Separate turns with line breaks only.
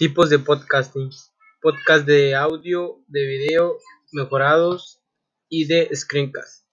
Tipos de podcasting. Podcast de audio, de video, mejorados y de screencast.